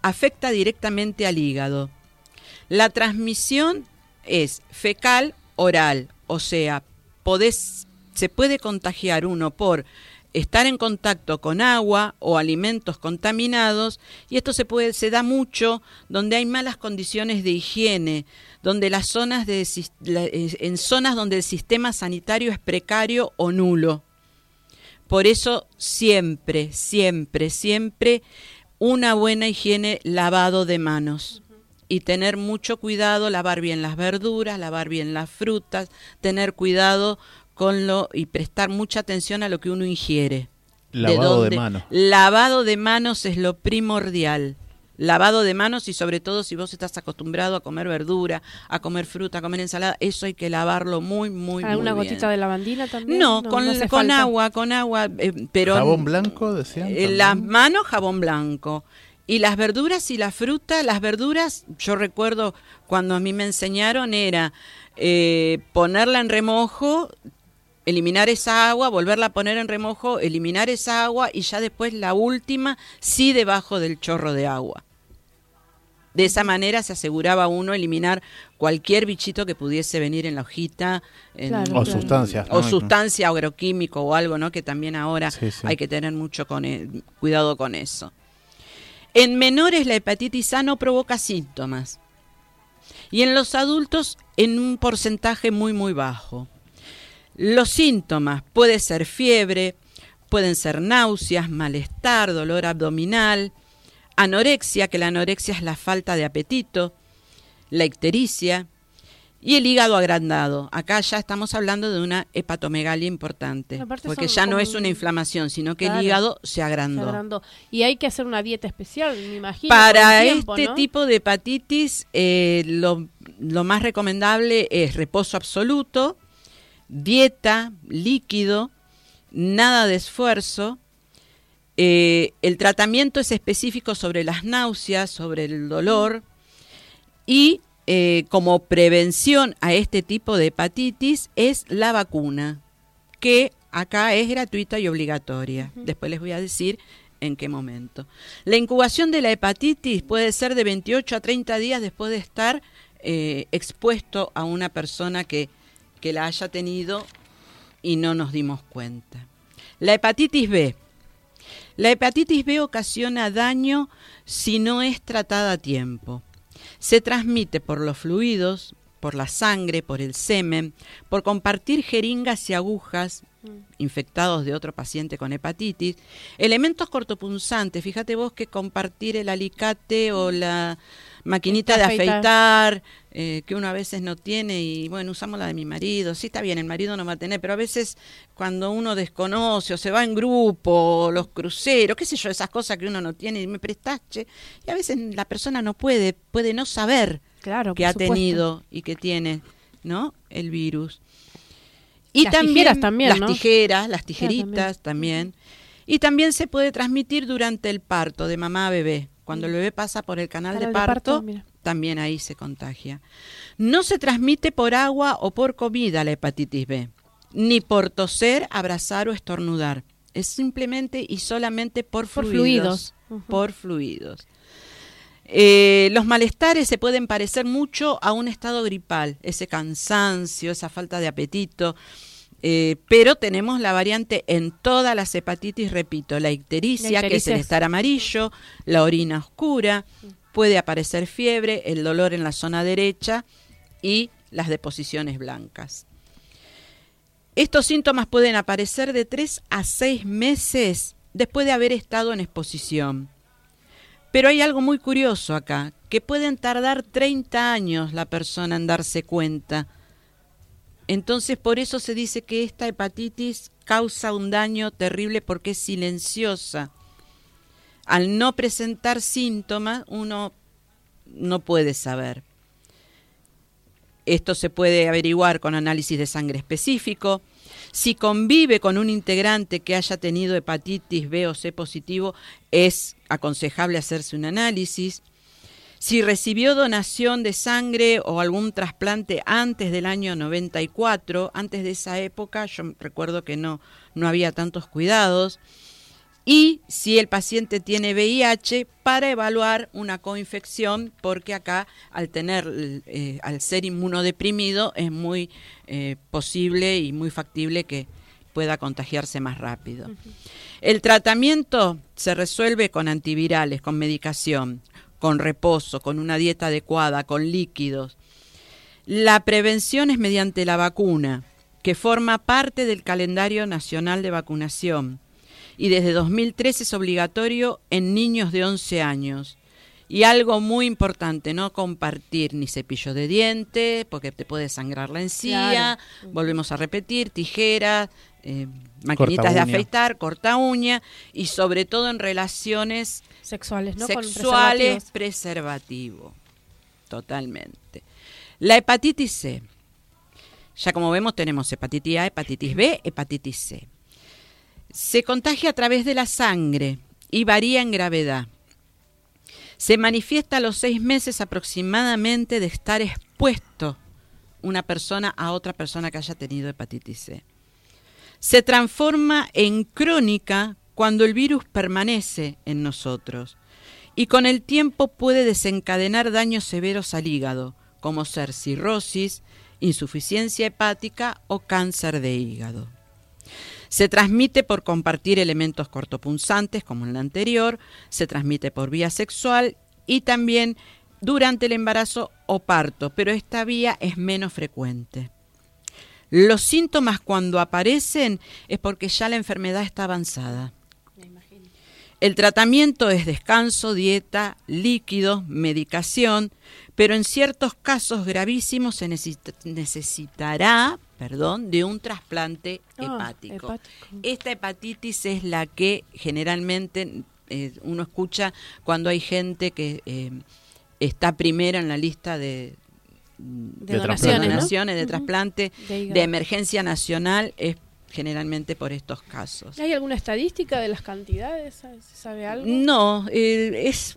afecta directamente al hígado. La transmisión es fecal oral, o sea, se puede contagiar uno por estar en contacto con agua o alimentos contaminados y esto se puede da mucho donde hay malas condiciones de higiene, donde las zonas de eh, en zonas donde el sistema sanitario es precario o nulo. Por eso siempre, siempre, siempre una buena higiene, lavado de manos. Y tener mucho cuidado, lavar bien las verduras, lavar bien las frutas, tener cuidado con lo y prestar mucha atención a lo que uno ingiere. Lavado de manos. Lavado de manos es lo primordial. Lavado de manos y sobre todo si vos estás acostumbrado a comer verdura, a comer fruta, a comer ensalada, eso hay que lavarlo muy, muy, ¿Alguna muy bien. gotita de lavandina también? No, con, con falta. agua, con agua, eh, pero Jabón blanco, decían. eh, las manos jabón blanco. Y las verduras y la fruta, las verduras, yo recuerdo cuando a mí me enseñaron era eh, ponerla en remojo, eliminar esa agua, volverla a poner en remojo, eliminar esa agua y ya después la última sí debajo del chorro de agua. De esa manera se aseguraba uno eliminar cualquier bichito que pudiese venir en la hojita. en- Claro, O claro. sustancias. o ¿no? sustancia agroquímico o algo, ¿no? Que también ahora Sí, sí. hay que tener mucho con e- cuidado con eso. En menores la hepatitis A no provoca síntomas y en los adultos en un porcentaje muy muy bajo. Los síntomas puede ser fiebre, pueden ser náuseas, malestar, dolor abdominal, anorexia, que la anorexia es la falta de apetito, la ictericia y el hígado agrandado. Acá ya estamos hablando de una hepatomegalia importante, porque ya no es una un- inflamación, sino que Claro. el hígado se Se agrandó. Y hay que hacer una dieta especial, me imagino. Para tiempo, este ¿no? tipo de hepatitis, eh, lo, lo más recomendable es reposo absoluto, dieta, líquido, nada de esfuerzo. Eh, el tratamiento es específico sobre las náuseas, sobre el dolor y eh, como prevención a este tipo de hepatitis es la vacuna, que acá es gratuita y obligatoria. Después les voy a decir en qué momento. La incubación de la hepatitis puede ser de 28 a 30 días después de estar eh, expuesto a una persona que, que la haya tenido y no nos dimos cuenta. La hepatitis B. La hepatitis B ocasiona daño si no es tratada a tiempo. Se transmite por los fluidos, por la sangre, por el semen, por compartir jeringas y agujas infectados de otro paciente con hepatitis. Elementos cortopunzantes, fíjate vos que compartir el alicate o la maquinita de Afeitar. eh, que uno a veces no tiene y bueno, usamos la de mi marido, sí está bien, el marido no va a tener, pero a veces cuando uno desconoce o se va en grupo, o los cruceros, qué sé yo, esas cosas que uno no tiene y me prestache, y a veces la persona no puede, puede no saber Claro, que ha supuesto. tenido y que tiene, ¿no? El virus. Y Las tijeras también, las ¿no? tijeras, las Claro, tijeritas también. Y también se puede transmitir durante el parto de mamá a bebé. Cuando el bebé pasa por el canal, Canal de de parto, también ahí se contagia. No se transmite por agua o por comida la hepatitis B, ni por toser, abrazar o estornudar. Es simplemente y solamente por, Por fluidos. Por fluidos. Eh, los malestares se pueden parecer mucho a un estado gripal, ese cansancio, esa falta de apetito, eh, pero tenemos la variante en todas las hepatitis, repito, la ictericia, La que es el ictericia es- estar amarillo, la orina oscura, puede aparecer fiebre, el dolor en la zona derecha y las deposiciones blancas. Estos síntomas pueden aparecer de 3 a 6 meses después de haber estado en exposición. Pero hay algo muy curioso acá, que pueden tardar 30 años la persona en darse cuenta. Entonces por eso se dice que esta hepatitis causa un daño terrible porque es silenciosa. Al no presentar síntomas, uno no puede saber. Esto se puede averiguar con análisis de sangre específico. Si convive con un integrante que haya tenido hepatitis B o C positivo, es aconsejable hacerse un análisis. Si recibió donación de sangre o algún trasplante antes del año 94, antes de esa época, yo recuerdo que no, no había tantos cuidados. Y si el paciente tiene VIH, para evaluar una coinfección, porque acá al tener, eh, al ser inmunodeprimido, es muy eh, posible y muy factible que pueda contagiarse más rápido. El tratamiento se resuelve con antivirales, con medicación, con reposo, con una dieta adecuada, con líquidos. La prevención es mediante la vacuna, que forma parte del calendario nacional de vacunación y desde 2013 es obligatorio en niños de 11 años. Y algo muy importante, no compartir ni cepillo de dientes, porque te puede sangrar la encía, Claro. volvemos a repetir, tijeras, eh, maquinitas de afeitar, corta uña, y sobre todo en relaciones Sexuales, ¿no? Con sexuales, preservativos. preservativo. Totalmente. La hepatitis C. Ya como vemos tenemos hepatitis A, hepatitis B, hepatitis C. Se contagia a través de la sangre y varía en gravedad. Se manifiesta a los seis meses aproximadamente de estar expuesto una persona a otra persona que haya tenido hepatitis C. Se transforma en crónica cuando el virus permanece en nosotros y con el tiempo puede desencadenar daños severos al hígado, como ser cirrosis, insuficiencia hepática o cáncer de hígado. Se transmite por compartir elementos cortopunzantes, como en la anterior, se transmite por vía sexual y también durante el embarazo o parto, pero esta vía es menos frecuente. Los síntomas cuando aparecen es porque ya la enfermedad está avanzada. El tratamiento es descanso, dieta, líquidos, medicación, pero en ciertos casos gravísimos se necesita- necesitará perdón, de un trasplante Ah, hepático. hepático. Esta hepatitis es la que generalmente eh, uno escucha cuando hay gente que eh, está primera en la lista de, De, De donaciones, de trasplante, De emergencia nacional, es generalmente por estos casos. ¿Hay alguna estadística de las cantidades? ¿Se sabe algo? No, eh, es,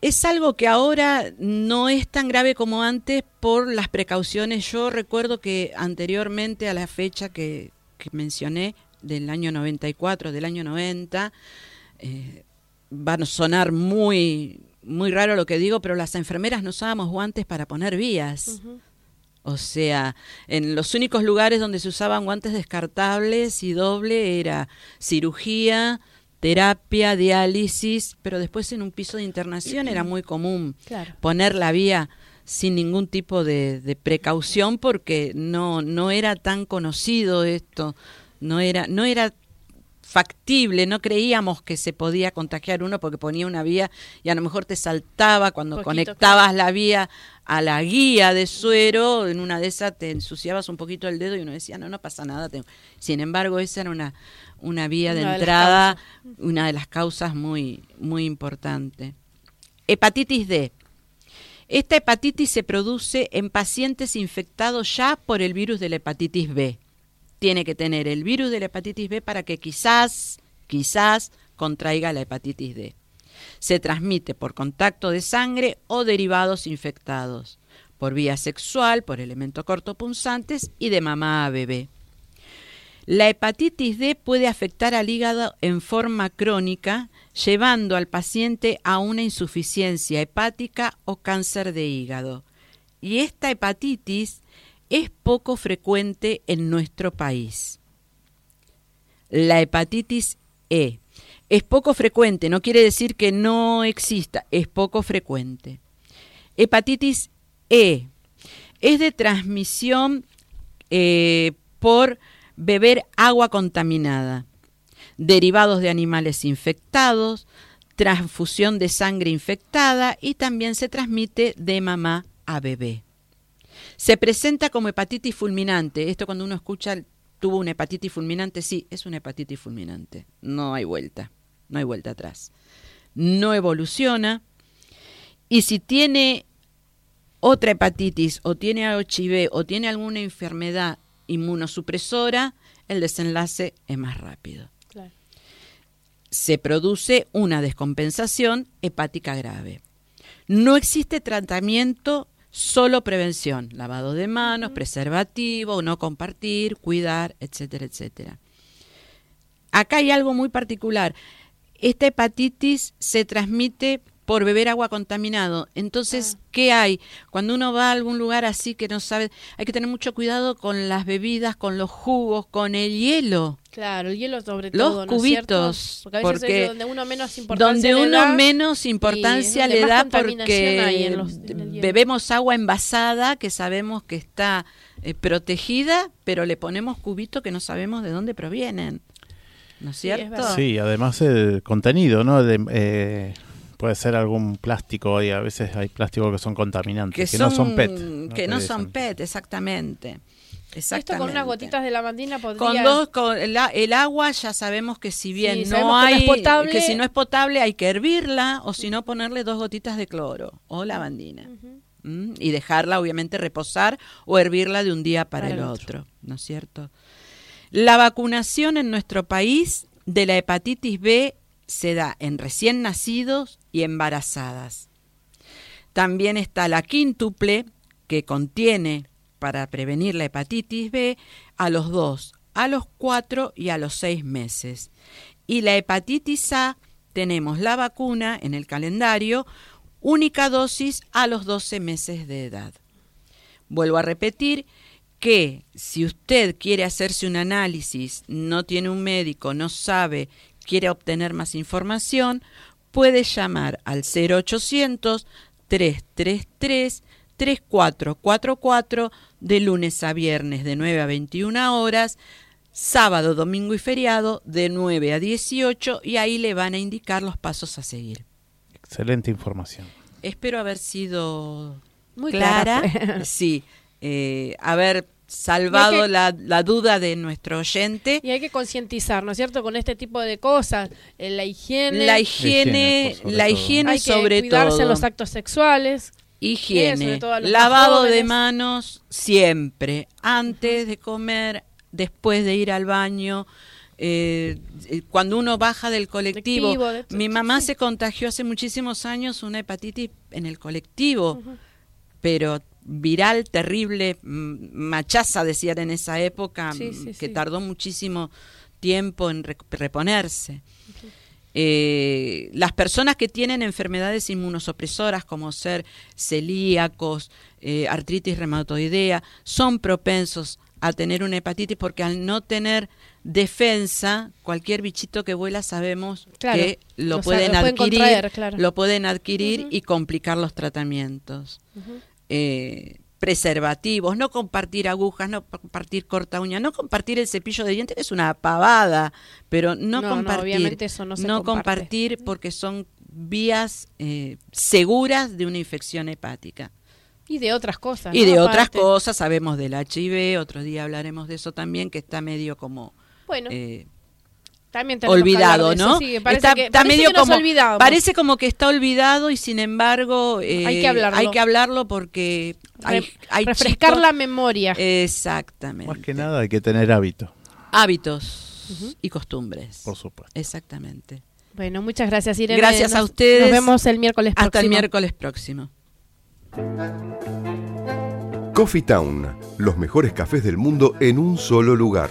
es algo que ahora no es tan grave como antes por las precauciones. Yo recuerdo que anteriormente a la fecha que, que mencioné, del año 94, del año 90, eh, van a sonar muy, muy raro lo que digo, pero las enfermeras no usábamos guantes para poner vías. O sea, en los únicos lugares donde se usaban guantes descartables y doble era cirugía, terapia, diálisis, pero después en un piso de internación era muy común Claro. poner la vía sin ningún tipo de, de precaución porque no, no era tan conocido esto, no era, no era factible, no creíamos que se podía contagiar uno porque ponía una vía y a lo mejor te saltaba cuando Poquito, conectabas la vía a la guía de suero, en una de esas te ensuciabas un poquito el dedo y uno decía, no, no pasa nada. Sin embargo, esa era una, una vía de Una entrada, una de las causas muy, muy importante. Hepatitis D. Esta hepatitis se produce en pacientes infectados ya por el virus de la hepatitis B. Tiene que tener el virus de la hepatitis B para que quizás, quizás contraiga la hepatitis D. Se transmite por contacto de sangre o derivados infectados, por vía sexual, por elementos cortopunzantes y de mamá a bebé. La hepatitis D puede afectar al hígado en forma crónica, llevando al paciente a una insuficiencia hepática o cáncer de hígado. Y esta hepatitis es poco frecuente en nuestro país. La hepatitis E es poco frecuente, no quiere decir que no exista, es poco frecuente. Hepatitis E es de transmisión eh, por beber agua contaminada, derivados de animales infectados, transfusión de sangre infectada y también se transmite de mamá a bebé. Se presenta como hepatitis fulminante. Esto cuando uno escucha tuvo una hepatitis fulminante, sí, es una hepatitis fulminante. No hay vuelta, no hay vuelta atrás. No evoluciona y si tiene otra hepatitis o tiene HIV o tiene alguna enfermedad inmunosupresora, el desenlace es más rápido. Claro. Se produce una descompensación hepática grave. No existe tratamiento, solo prevención, lavado de manos, preservativo, no compartir, cuidar, etcétera, etcétera. Acá hay algo muy particular. Esta hepatitis se transmite por beber agua contaminado. Entonces, ¿qué hay? Cuando uno va a algún lugar así que no sabe, hay que tener mucho cuidado con las bebidas, con los jugos, con el hielo. Claro, el hielo sobre Los todo, ¿no es cierto? cubitos, Porque a veces porque es donde uno menos importancia donde le uno da menos y es importancia donde le da porque en los- en el hielo. bebemos agua envasada que sabemos que está eh, protegida, pero le ponemos cubitos que no sabemos de dónde provienen. ¿No es Sí, es cierto? Sí, además el contenido, ¿no? De, eh, puede ser algún plástico y a veces hay plásticos que son contaminantes, que, que, son, no son PET. que no son PET, exactamente. Esto con Exactamente. unas gotitas de lavandina podría... Con dos, con el, agua ya sabemos que si bien Sí, no sabemos que no hay, es potable. que si no es potable hay que hervirla o si no ponerle dos gotitas de cloro o lavandina. ¿Mm? Y dejarla obviamente reposar o hervirla de un día para, Para el el otro, ¿no es cierto? La vacunación en nuestro país de la hepatitis B se da en recién nacidos y embarazadas. También está la quíntuple que contiene para prevenir la hepatitis B a los 2, a los 4 y a los 6 meses. Y la hepatitis A tenemos la vacuna en el calendario, única dosis a los 12 meses de edad. Vuelvo a repetir que si usted quiere hacerse un análisis, no tiene un médico, no sabe, quiere obtener más información, puede llamar al 0800 333 3444 de lunes a viernes de 9 a 21 horas, sábado, domingo y feriado de 9 a 18 y ahí le van a indicar los pasos a seguir. Excelente información. Espero haber sido Muy clara, clara. sí, eh, haber salvado que- la, la duda de nuestro oyente. Y hay que concientizar, ¿no es cierto? Con este tipo de cosas. Eh, la higiene. La higiene, higiene, por sobre la todo. higiene hay que cuidarse todo. en los actos sexuales. Higiene, sobre todo a los más lavado de manos siempre, antes de comer, después de ir al baño, eh, eh, cuando uno baja del colectivo. Colectivo, de- Mi mamá sí. se contagió hace muchísimos años una hepatitis en el colectivo, pero viral, terrible, mm, machaza decían en esa época, Sí, mm, sí, que sí. tardó muchísimo tiempo en reponerse. Eh, las personas que tienen enfermedades inmunosupresoras como ser celíacos, eh, artritis reumatoidea, son propensos a tener una hepatitis porque al no tener defensa, cualquier bichito que vuela sabemos Claro, que lo, pueden sa- lo pueden adquirir, contraer, claro. lo pueden adquirir y complicar los tratamientos. Eh, preservativos, no compartir agujas, no compartir corta uña, no compartir el cepillo de dientes, que es una pavada, pero no, No, no, compartir, obviamente eso no se comparte. compartir porque son vías eh, seguras de una infección hepática. Y de otras cosas. Y ¿no? de otras cosas, sabemos del HIV, otro día hablaremos de eso también, que está medio como Bueno, eh, también olvidado, ¿no? sí, parece está que, está parece medio que como parece como que está olvidado y sin embargo eh, Hay que hablarlo. hay que hablarlo porque hay, Re- hay refrescar chicos- la memoria. exactamente Más que nada hay que tener hábito, hábitos y costumbres por supuesto. exactamente Bueno, muchas gracias, Irene. Gracias a ustedes. Nos vemos el miércoles hasta el próximo. miércoles próximo Coffee Town, los mejores cafés del mundo en un solo lugar.